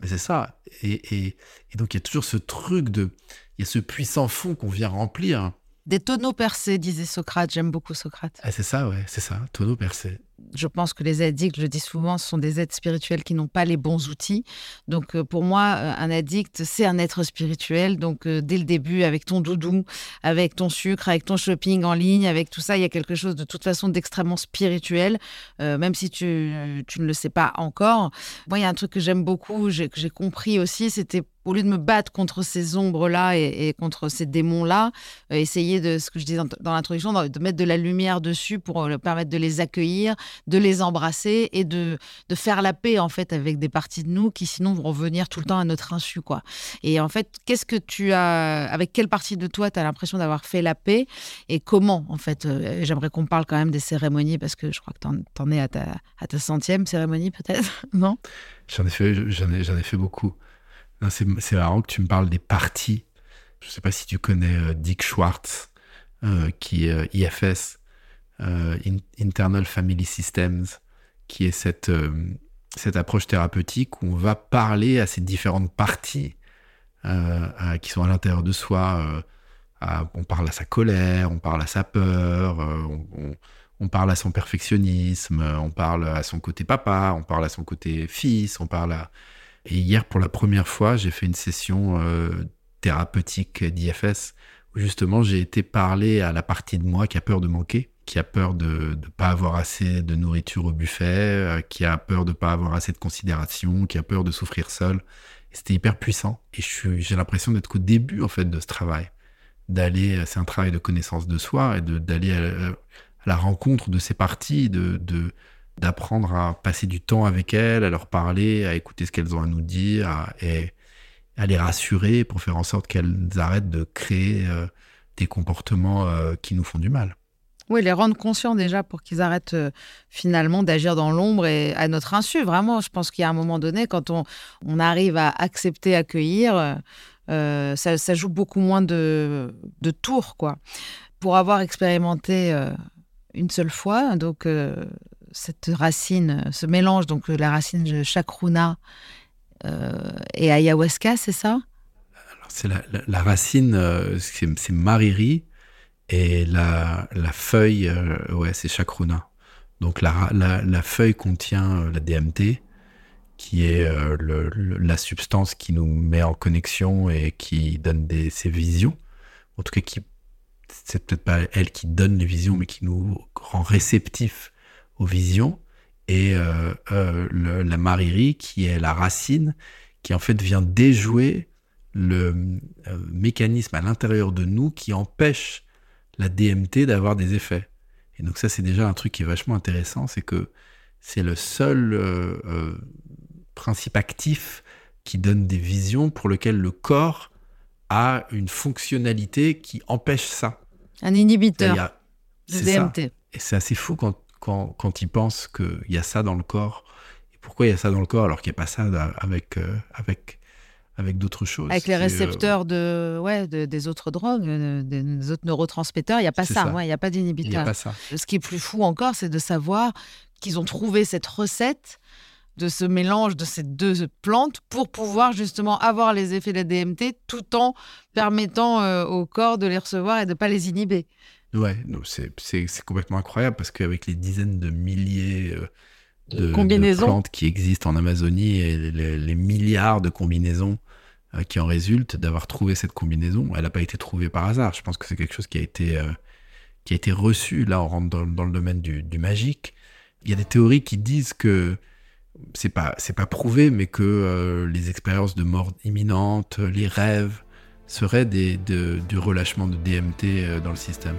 Mais c'est ça. Et, et, donc, il y a toujours ce truc de. Il y a ce puissant fond qu'on vient remplir. Des tonneaux percés, disait Socrate. J'aime beaucoup Socrate. Ah, c'est ça, ouais, c'est ça, tonneaux percés je pense que les addicts, je le dis souvent, sont des êtres spirituels qui n'ont pas les bons outils. Donc euh, pour moi, euh, un addict, c'est un être spirituel. Donc euh, dès le début, avec ton doudou, avec ton sucre, avec ton shopping en ligne, avec tout ça, il y a quelque chose de toute façon d'extrêmement spirituel, même si tu, ne le sais pas encore. Moi, il y a un truc que j'aime beaucoup, que j'ai compris aussi, c'était au lieu de me battre contre ces ombres-là et, contre ces démons-là, essayer de, ce que je disais dans, l'introduction, de mettre de la lumière dessus pour permettre de les accueillir, de les embrasser et de, de faire la paix en fait avec des parties de nous qui sinon vont revenir tout le temps à notre insu quoi. Et en fait, qu'est-ce que tu as avec quelle partie de toi tu as l'impression d'avoir fait la paix et comment en fait euh, j'aimerais qu'on parle quand même des cérémonies parce que je crois que tu en, es à ta, à ta centième cérémonie peut-être, [LAUGHS] non? J'en ai fait j'en ai, ai fait beaucoup. C'est marrant que tu me parles des parties. Je ne sais pas si tu connais euh, Dick Schwartz, euh, qui est IFS, Internal Family Systems, qui est cette, cette approche thérapeutique où on va parler à ces différentes parties qui sont à l'intérieur de soi. on parle à sa colère, on parle à sa peur, on, parle à son perfectionnisme, on parle à son côté papa, on parle à son côté fils, on parle à... Et hier, pour la première fois, j'ai fait une session euh, thérapeutique d'IFS où justement j'ai été parler à la partie de moi qui a peur de manquer, qui a peur de ne pas avoir assez de nourriture au buffet, euh, qui a peur de ne pas avoir assez de considération, qui a peur de souffrir seul. C'était hyper puissant. Et j'ai l'impression d'être qu'au début en fait de ce travail, d'aller, c'est un travail de connaissance de soi et d'aller la rencontre de ces parties, d'apprendre à passer du temps avec elles, à leur parler, à écouter ce qu'elles ont à nous dire, et à les rassurer pour faire en sorte qu'elles arrêtent de créer euh, des comportements euh, qui nous font du mal. Oui, les rendre conscients déjà pour qu'ils arrêtent euh, finalement d'agir dans l'ombre et à notre insu. Vraiment, je pense qu'il y a un moment donné, quand on, arrive à accepter, accueillir, ça, ça, joue beaucoup moins de, de tours, quoi. Pour avoir expérimenté une seule fois. Donc, euh, cette racine, ce mélange, donc la racine de chacruna euh, et ayahuasca, c'est ça? C'est la, racine, euh, c'est mariri, et la, feuille, ouais, c'est chacruna. Donc, la, la, feuille contient la DMT, qui est la substance qui nous met en connexion et qui donne des, ces visions, en tout cas qui c'est peut-être pas elle qui donne les visions, mais qui nous rend réceptifs aux visions. Et euh, euh, la maririe, qui est la racine, qui en fait vient déjouer le euh, mécanisme à l'intérieur de nous qui empêche la DMT d'avoir des effets. Et donc ça, c'est déjà un truc qui est vachement intéressant, c'est que c'est le seul principe actif qui donne des visions pour lequel le corps a une fonctionnalité qui empêche ça. Un inhibiteur de DMT. Et c'est assez fou quand, quand, quand ils pensent qu'il y a ça dans le corps. Et pourquoi il y a ça dans le corps alors qu'il n'y a pas ça avec, euh, avec, avec d'autres choses Avec les euh, récepteurs de, ouais, des autres drogues, euh, des, autres neurotransmetteurs, il n'y a pas ça. Il n'y a pas d'inhibiteur. Il n'y a pas ça. Ce qui est plus fou encore, c'est de savoir qu'ils ont trouvé cette recette de ce mélange de ces deux plantes pour pouvoir justement avoir les effets de la DMT tout en permettant euh, au corps de les recevoir et de ne pas les inhiber. Ouais, c'est complètement incroyable parce qu'avec les dizaines de milliers euh, de, plantes qui existent en Amazonie et les, milliards de combinaisons qui en résultent, d'avoir trouvé cette combinaison, elle n'a pas été trouvée par hasard. Je pense que c'est quelque chose qui a été, qui a été reçu. Là, on rentre dans, le domaine du, magique. Il y a des théories qui disent que c'est pas c'est pas prouvé, mais que euh, les expériences de mort imminente, les rêves seraient des, du relâchement de DMT euh, dans le système.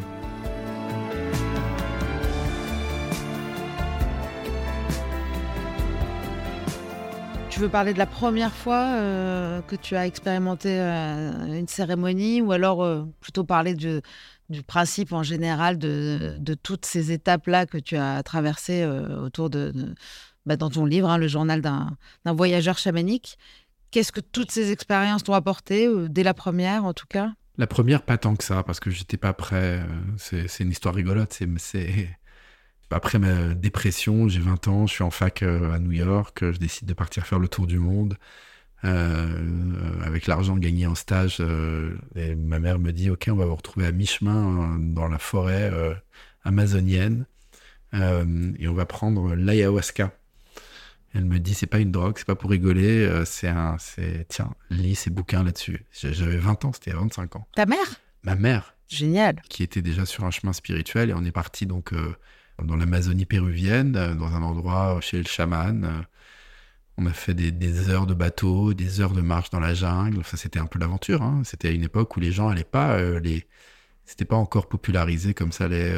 Tu veux parler de la première fois euh, que tu as expérimenté une cérémonie ou alors plutôt parler du principe en général de, toutes ces étapes-là que tu as traversées autour de, bah, dans ton livre, hein, le journal d'un voyageur chamanique. Qu'est-ce que toutes ces expériences t'ont apporté, euh, dès la première en tout cas? La première, pas tant que ça, parce que j'étais pas prêt. Euh, c'est une histoire rigolote. C'est après ma dépression, j'ai 20 ans, je suis en fac euh, à New York, je décide de partir faire le tour du monde. avec l'argent gagné en stage, et ma mère me dit Ok, on va vous retrouver à mi-chemin dans la forêt amazonienne et on va prendre l'ayahuasca. Elle me dit c'est pas une drogue, c'est pas pour rigoler, euh, c'est un, tiens, lis ces bouquins là-dessus. J'avais 20 ans, c'était à 25 ans. Ta mère? Ma mère. Génial. Qui était déjà sur un chemin spirituel et on est parti donc euh, dans l'Amazonie péruvienne, euh, dans un endroit chez le chaman. on a fait des, heures de bateau, des heures de marche dans la jungle. Ça c'était un peu l'aventure. Hein. C'était à une époque où les gens allaient pas, les, c'était pas encore popularisé comme ça l'est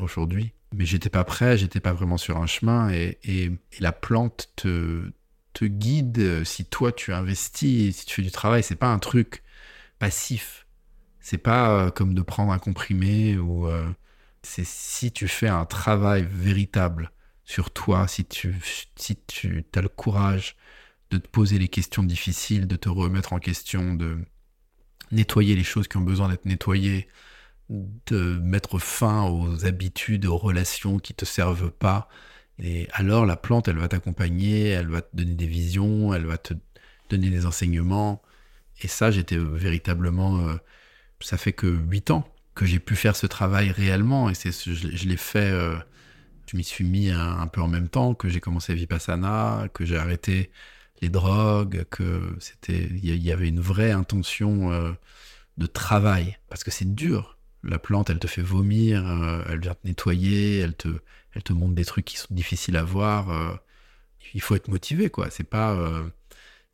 aujourd'hui mais j'étais pas prêt, j'étais pas vraiment sur un chemin et, et, la plante te, te guide euh, si toi tu investis, si tu fais du travail, c'est pas un truc passif. C'est pas euh, comme de prendre un comprimé ou euh, c'est si tu fais un travail véritable sur toi, si tu si tu as le courage de te poser les questions difficiles, de te remettre en question, de nettoyer les choses qui ont besoin d'être nettoyées, de mettre fin aux habitudes, aux relations qui te servent pas. Et alors la plante, elle va t'accompagner, elle va te donner des visions, elle va te donner des enseignements. Et ça, j'étais véritablement... Euh, ça fait que huit ans que j'ai pu faire ce travail réellement. Et c'est, je, je l'ai fait... Euh, je m'y suis mis un, peu en même temps, que j'ai commencé Vipassana, que j'ai arrêté les drogues, que c'était... Il y, avait une vraie intention euh, de travail. Parce que c'est dur. La plante, elle te fait vomir, elle vient te nettoyer, elle te, elle te montre des trucs qui sont difficiles à voir. il faut être motivé, quoi. C'est pas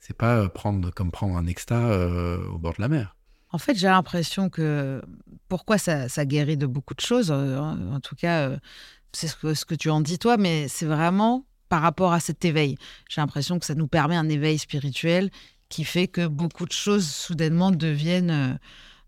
c'est pas euh, prendre comme prendre un euh, au bord de la mer. En fait, j'ai l'impression que pourquoi ça, guérit de beaucoup de choses, euh, en tout cas, c'est ce que, tu en dis toi, mais c'est vraiment par rapport à cet éveil. J'ai l'impression que ça nous permet un éveil spirituel qui fait que beaucoup de choses soudainement deviennent,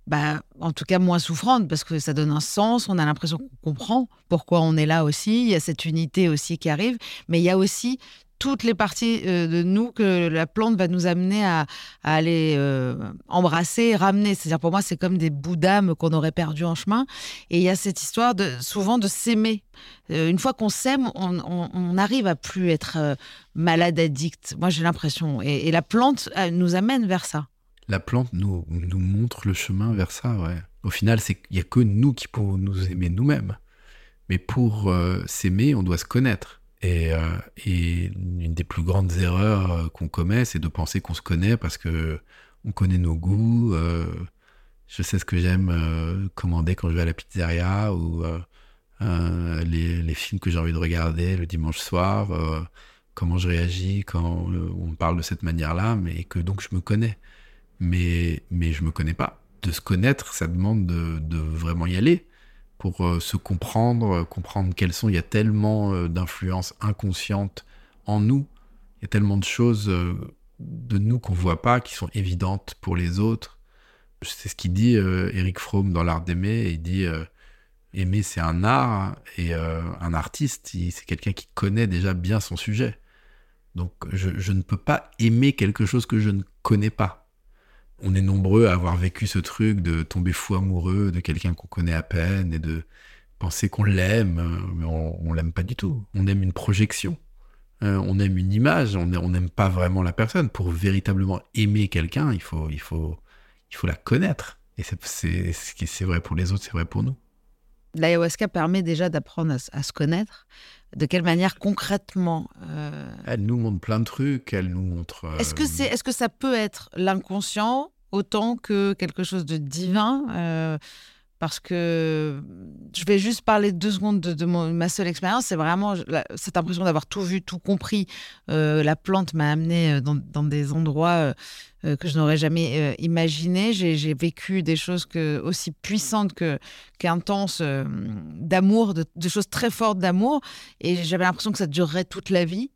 bah, en tout cas, moins souffrantes parce que ça donne un sens. On a l'impression qu'on comprend pourquoi on est là aussi. Il y a cette unité aussi qui arrive, mais il y a aussi toutes les parties euh, de nous que la plante va nous amener à, aller euh, embrasser, ramener. C'est-à-dire pour moi, c'est comme des bouts d'âme qu'on aurait perdus en chemin. Et il y a cette histoire souvent de s'aimer. Euh, une fois qu'on s'aime, on, arrive à plus être malade, addict. Moi, j'ai l'impression. Et, la plante nous amène vers ça. La plante nous, montre le chemin vers ça. Au final, il n'y a que nous qui pouvons nous aimer nous-mêmes. Mais pour s'aimer, on doit se connaître. Et, euh, et, une des plus grandes erreurs euh, qu'on commet, c'est de penser qu'on se connaît parce que on connaît nos goûts. Euh, je sais ce que j'aime commander quand je vais à la pizzeria ou les, films que j'ai envie de regarder le dimanche soir. comment je réagis quand on parle de cette manière-là, mais que donc je me connais. Mais, mais je me connais pas. De se connaître, ça demande de, de vraiment y aller pour euh, se comprendre, euh, comprendre quelles sont. Il y a tellement euh, d'influences inconscientes en nous. Il y a tellement de choses de nous qu'on voit pas, qui sont évidentes pour les autres. C'est ce qu'il dit Eric Fromm dans L'Art d'aimer. Il dit aimer, c'est un art et un artiste, c'est quelqu'un qui connaît déjà bien son sujet. Donc je ne peux pas aimer quelque chose que je ne connais pas on est nombreux à avoir vécu ce truc de tomber fou amoureux de quelqu'un qu'on connaît à peine et de penser qu'on l'aime, mais on, l'aime pas du tout. On aime une projection. Euh, on aime une image, on n'aime pas vraiment la personne. Pour véritablement aimer quelqu'un, il faut, la connaître. Et c'est c'est vrai pour les autres, c'est vrai pour nous. L'ayahuasca permet déjà d'apprendre à, se connaître. De quelle manière concrètement euh, Elle nous montre plein de trucs. Elle nous montre. Est-ce que c'est, est-ce que ça peut être l'inconscient autant que quelque chose de divin? Euh, parce que je vais juste parler deux secondes de, ma seule expérience. C'est vraiment cette impression d'avoir tout vu, tout compris. Euh, la plante m'a amené euh, dans, des endroits que je n'aurais jamais imaginé. J'ai vécu des choses aussi puissantes que qu'intenses d'amour, de, de, choses très fortes d'amour. Et j'avais l'impression que ça durerait toute la vie.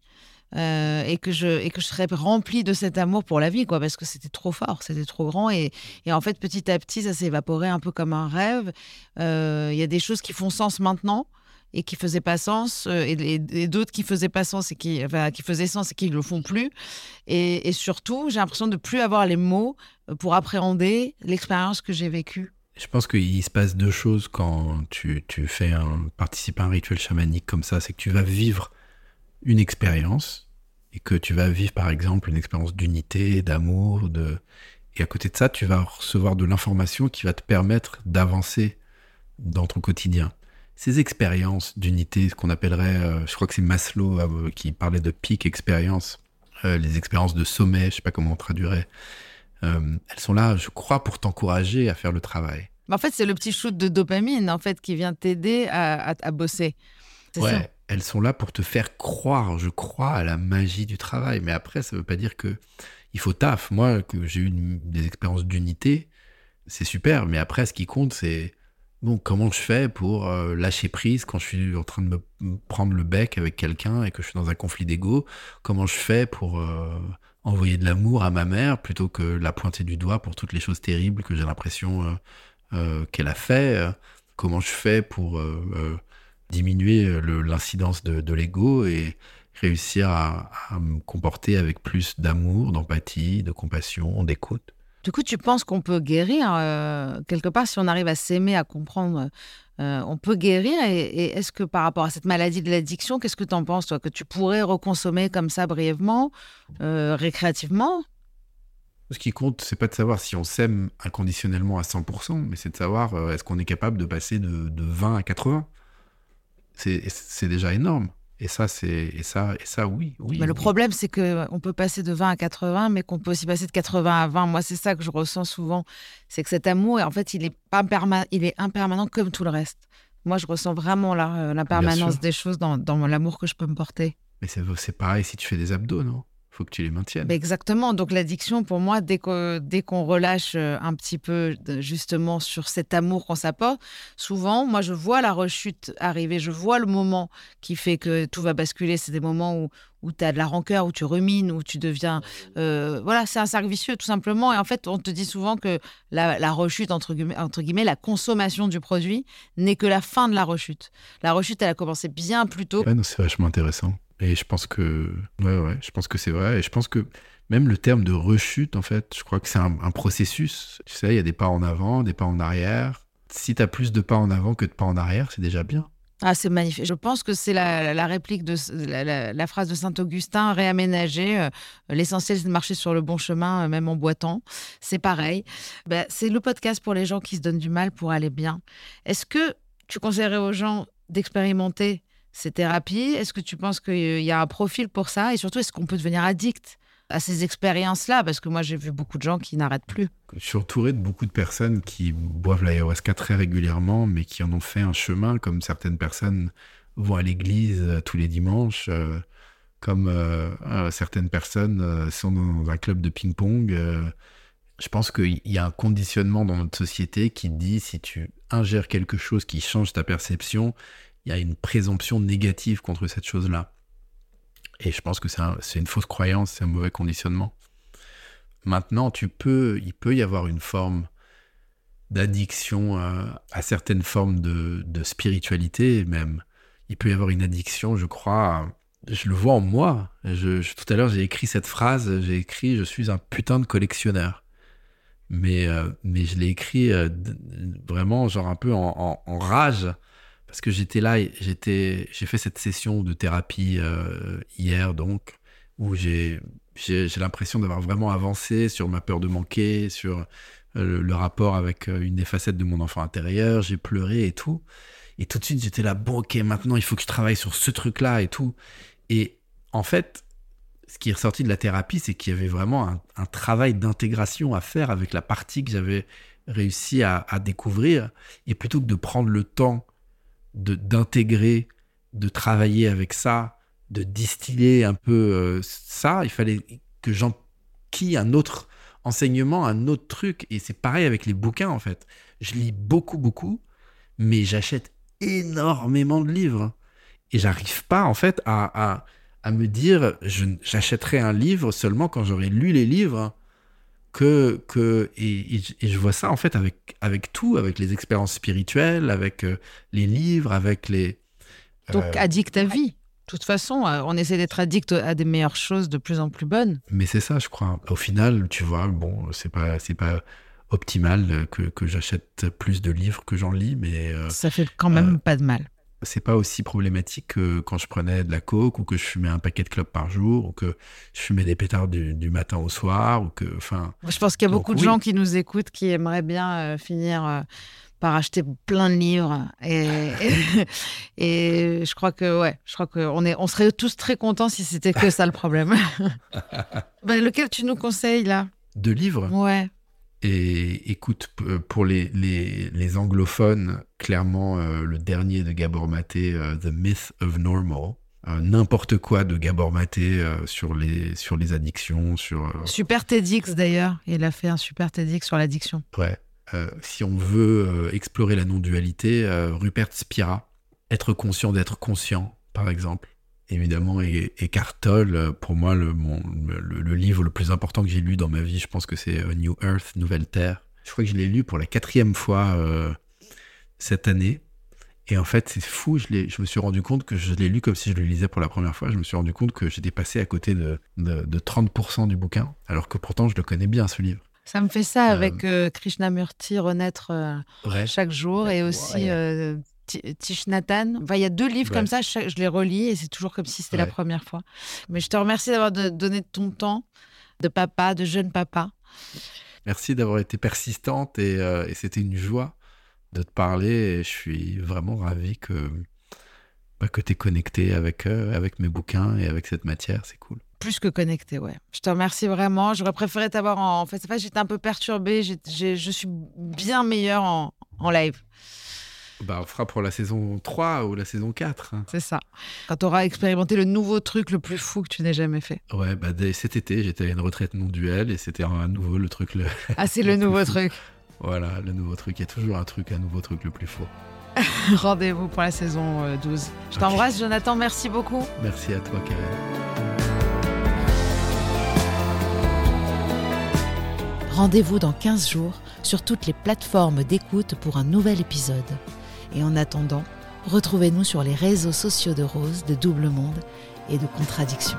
Euh, et que je et que je serais remplie de cet amour pour la vie quoi parce que c'était trop fort c'était trop grand. Et, et, en fait petit à petit ça s'est évaporé un peu comme un rêve. Euh, il y a des choses qui font sens maintenant et qui faisaient pas sens euh, et, d'autres qui faisaient pas sens et qui enfin, qui faisaient sens et qui le font plus. Et, et surtout j'ai l'impression de plus avoir les mots pour appréhender l'expérience que j'ai vécue. Je pense qu'il se passe deux choses quand tu, tu fais un, participer à un rituel chamanique comme ça, c'est que tu vas vivre une expérience et que tu vas vivre par exemple une expérience d'unité, d'amour, de et à côté de ça, tu vas recevoir de l'information qui va te permettre d'avancer dans ton quotidien. Ces expériences d'unité, ce qu'on appellerait, euh, je crois que c'est Maslow euh, qui parlait de peak expérience, euh, les expériences de sommet, je sais pas comment on traduirait, elles sont là, je crois, pour t'encourager à faire le travail. En fait, c'est le petit shoot de dopamine en fait qui vient t'aider à, à, bosser. Ouais, elles sont là pour te faire croire, je crois, à la magie du travail. Mais après, ça ne veut pas dire que il faut taf. Moi, que j'ai eu des expériences d'unité, c'est super. Mais après, ce qui compte, c'est bon, comment je fais pour euh, lâcher prise quand je suis en train de me prendre le bec avec quelqu'un et que je suis dans un conflit d'ego? Comment je fais pour euh, envoyer de l'amour à ma mère plutôt que la pointer du doigt pour toutes les choses terribles que j'ai l'impression euh, qu'elle a fait? Comment je fais pour diminuer euh, l'incidence de, l'ego et réussir à, me comporter avec plus d'amour, d'empathie, de compassion, d'écoute. Du coup, tu penses qu'on peut guérir euh, quelque part si on arrive à s'aimer, à comprendre, euh, on peut guérir. Et, et est-ce que par rapport à cette maladie de l'addiction, qu'est-ce que tu en penses, toi, que tu pourrais reconsommer comme ça brièvement, euh, récréativement? Ce qui compte, c'est pas de savoir si on s'aime inconditionnellement à 100%, mais c'est de savoir est-ce qu'on est capable de passer de, de 20 à 80. C'est déjà énorme. Et ça, c'est et ça, et ça, oui, oui. Mais le problème, c'est qu'on peut passer de 20 à 80, mais qu'on peut aussi passer de 80 à 20. Moi, c'est ça que je ressens souvent. C'est que cet amour, en fait, il est, pas il est impermanent comme tout le reste. Moi, je ressens vraiment la, euh, la permanence sûr. des choses dans, dans l'amour que je peux me porter. Mais c'est pareil si tu fais des abdos, non? Faut que tu les maintiennes. Exactement. Donc, l'addiction, pour moi, dès qu'on relâche euh, un petit peu, justement, sur cet amour qu'on s'apporte, souvent, moi, je vois la rechute arriver. Je vois le moment qui fait que tout va basculer. C'est des moments où, où tu as de la rancœur, où tu rumines, où tu deviens. euh, voilà, c'est un cercle vicieux, tout simplement. Et en fait, on te dit souvent que la, la rechute, entre guillemets, entre guillemets, la consommation du produit n'est que la fin de la rechute. La rechute, elle a commencé bien plus tôt. Ouais, c'est vachement intéressant. Et je pense que, ouais, ouais, je pense que c'est vrai. Et je pense que même le terme de rechute, en fait, je crois que c'est un, processus. Tu sais, il y a des pas en avant, des pas en arrière. Si tu as plus de pas en avant que de pas en arrière, c'est déjà bien. Ah, c'est magnifique. Je pense que c'est la, réplique de la, phrase de Saint-Augustin réaménagée. euh, L'essentiel, c'est de marcher sur le bon chemin, euh, même en boitant. C'est pareil. Ben, c'est le podcast pour les gens qui se donnent du mal pour aller bien. Est-ce que tu conseillerais aux gens d'expérimenter ces thérapies? Est-ce que tu penses qu'il y a un profil pour ça? Et surtout, est-ce qu'on peut devenir addict à ces expériences-là? Parce que moi, j'ai vu beaucoup de gens qui n'arrêtent plus. Je suis entouré de beaucoup de personnes qui boivent l'ayahuasca très régulièrement, mais qui en ont fait un chemin, comme certaines personnes vont à l'église euh, tous les dimanches, euh, comme euh, certaines personnes sont dans un club de ping-pong. je pense qu'il y a un conditionnement dans notre société qui dit si tu ingères quelque chose qui change ta perception, il y a une présomption négative contre cette chose-là. Et je pense que c'est un- c'est une fausse croyance, c'est un mauvais conditionnement. Maintenant, tu peux, il peut y avoir une forme d'addiction euh, à certaines formes de, de spiritualité même. Il peut y avoir une addiction, je crois. Je le vois en moi. Tout à l'heure, j'ai écrit cette phrase. J'ai écrit "Je suis un putain de collectionneur". Mais euh, mais je l'ai écrit euh, vraiment genre un peu en rage parce que j'étais là. J'étais j'ai fait cette session de thérapie euh, hier donc où j'ai j'ai l'impression d'avoir vraiment avancé sur ma peur de manquer, sur euh, le, rapport avec euh, une des facettes de mon enfant intérieur. J'ai pleuré et tout. Et tout de suite, j'étais là, bon, ok, maintenant, il faut que je travaille sur ce truc-là et tout. Et en fait, ce qui est ressorti de la thérapie, c'est qu'il y avait vraiment un, travail d'intégration à faire avec la partie que j'avais réussi à, découvrir. Et plutôt que de prendre le temps d'intégrer, de travailler avec ça, de distiller un peu euh, ça, il fallait que j'enquille un autre enseignement, un autre truc. Et c'est pareil avec les bouquins, en fait. Je lis beaucoup, beaucoup, mais j'achète énormément de livres. Et j'arrive pas, en fait, à, à, à me dire, j'achèterai un livre seulement quand j'aurai lu les livres. Que, que, et, et je- et je vois ça, en fait, avec, avec tout, avec les expériences spirituelles, avec euh, les livres, avec les. Donc, euh, addict à vie. De toute façon, euh, on essaie d'être addict à des meilleures choses de plus en plus bonnes. Mais c'est ça, je crois. Au final, tu vois, bon, c'est pas, c'est pas optimal que, que j'achète plus de livres que j'en lis, mais euh, Ça fait quand même pas de mal. C'est pas aussi problématique que quand je prenais de la coke ou que je fumais un paquet de clopes par jour ou que je fumais des pétards du, du matin au soir ou que, enfin, Je pense qu'il y a Donc, beaucoup de oui. gens qui nous écoutent qui aimeraient bien euh, finir euh, par acheter plein de livres. Et, [LAUGHS] et, je crois que, ouais, je crois qu'on est, on serait tous très contents si c'était que ça le problème. [LAUGHS] Ben, lequel tu nous conseilles là? De livres? Ouais. Et écoute, euh, pour les, les, les anglophones, clairement, euh, le dernier de Gabor Maté, euh, The Myth of Normal, euh, n'importe quoi de Gabor Maté sur, les, sur les addictions, sur... Super TEDx d'ailleurs. Il a fait un super TEDx sur l'addiction. Ouais. Si on veut explorer la non-dualité, Rupert Spira, être conscient d'être conscient, par exemple. Évidemment, et, euh, pour moi, le, mon- le, le livre le plus important que j'ai lu dans ma vie, je pense que c'est euh, New Earth, Nouvelle Terre. Je crois que je l'ai lu pour la quatrième fois euh, cette année. Et en fait, c'est fou, je, me suis rendu compte que je l'ai lu comme si je le lisais pour la première fois. Je me suis rendu compte que j'étais passé à côté de, de, de 30% du bouquin, alors que pourtant je le connais bien, ce livre. Ça me fait ça Euh, avec euh, Krishnamurti, Renaître euh, Ouais. chaque jour, et aussi Ouais. Ti- Thich Nhat Hanh. Enfin, il y a deux livres Ouais. comme ça, je les relis, et c'est toujours comme si c'était la première fois. Mais je te remercie d'avoir donné ton temps, de papa, de jeune papa. Merci d'avoir été persistante et, euh, et c'était une joie de te parler. Et je suis vraiment ravi que, bah, que tu es connecté avec, euh, avec mes bouquins et avec cette matière. C'est cool. Plus que connecté, ouais. Je te remercie vraiment. J'aurais préféré t'avoir en face à face. J'étais un peu perturbée. Je suis bien meilleure en, en live. Bah, on fera pour la saison 3 ou la saison 4. hein. C'est ça. Quand tu auras expérimenté le nouveau truc le plus fou que tu n'aies jamais fait. Ouais, bah, dès cet été, j'étais à une retraite non duel et c'était à nouveau le truc. Le... [LAUGHS] Ah, c'est le nouveau fou. truc. voilà, le nouveau truc. Il y a toujours un truc, un nouveau truc le plus faux. [LAUGHS] Rendez-vous pour la saison euh, 12. Je t'embrasse, Jonathan. Merci beaucoup. Merci à toi, Karen. Rendez-vous dans 15 jours sur toutes les plateformes d'écoute pour un nouvel épisode. Et en attendant, retrouvez-nous sur les réseaux sociaux de Rose, de Double Monde et de Contradiction.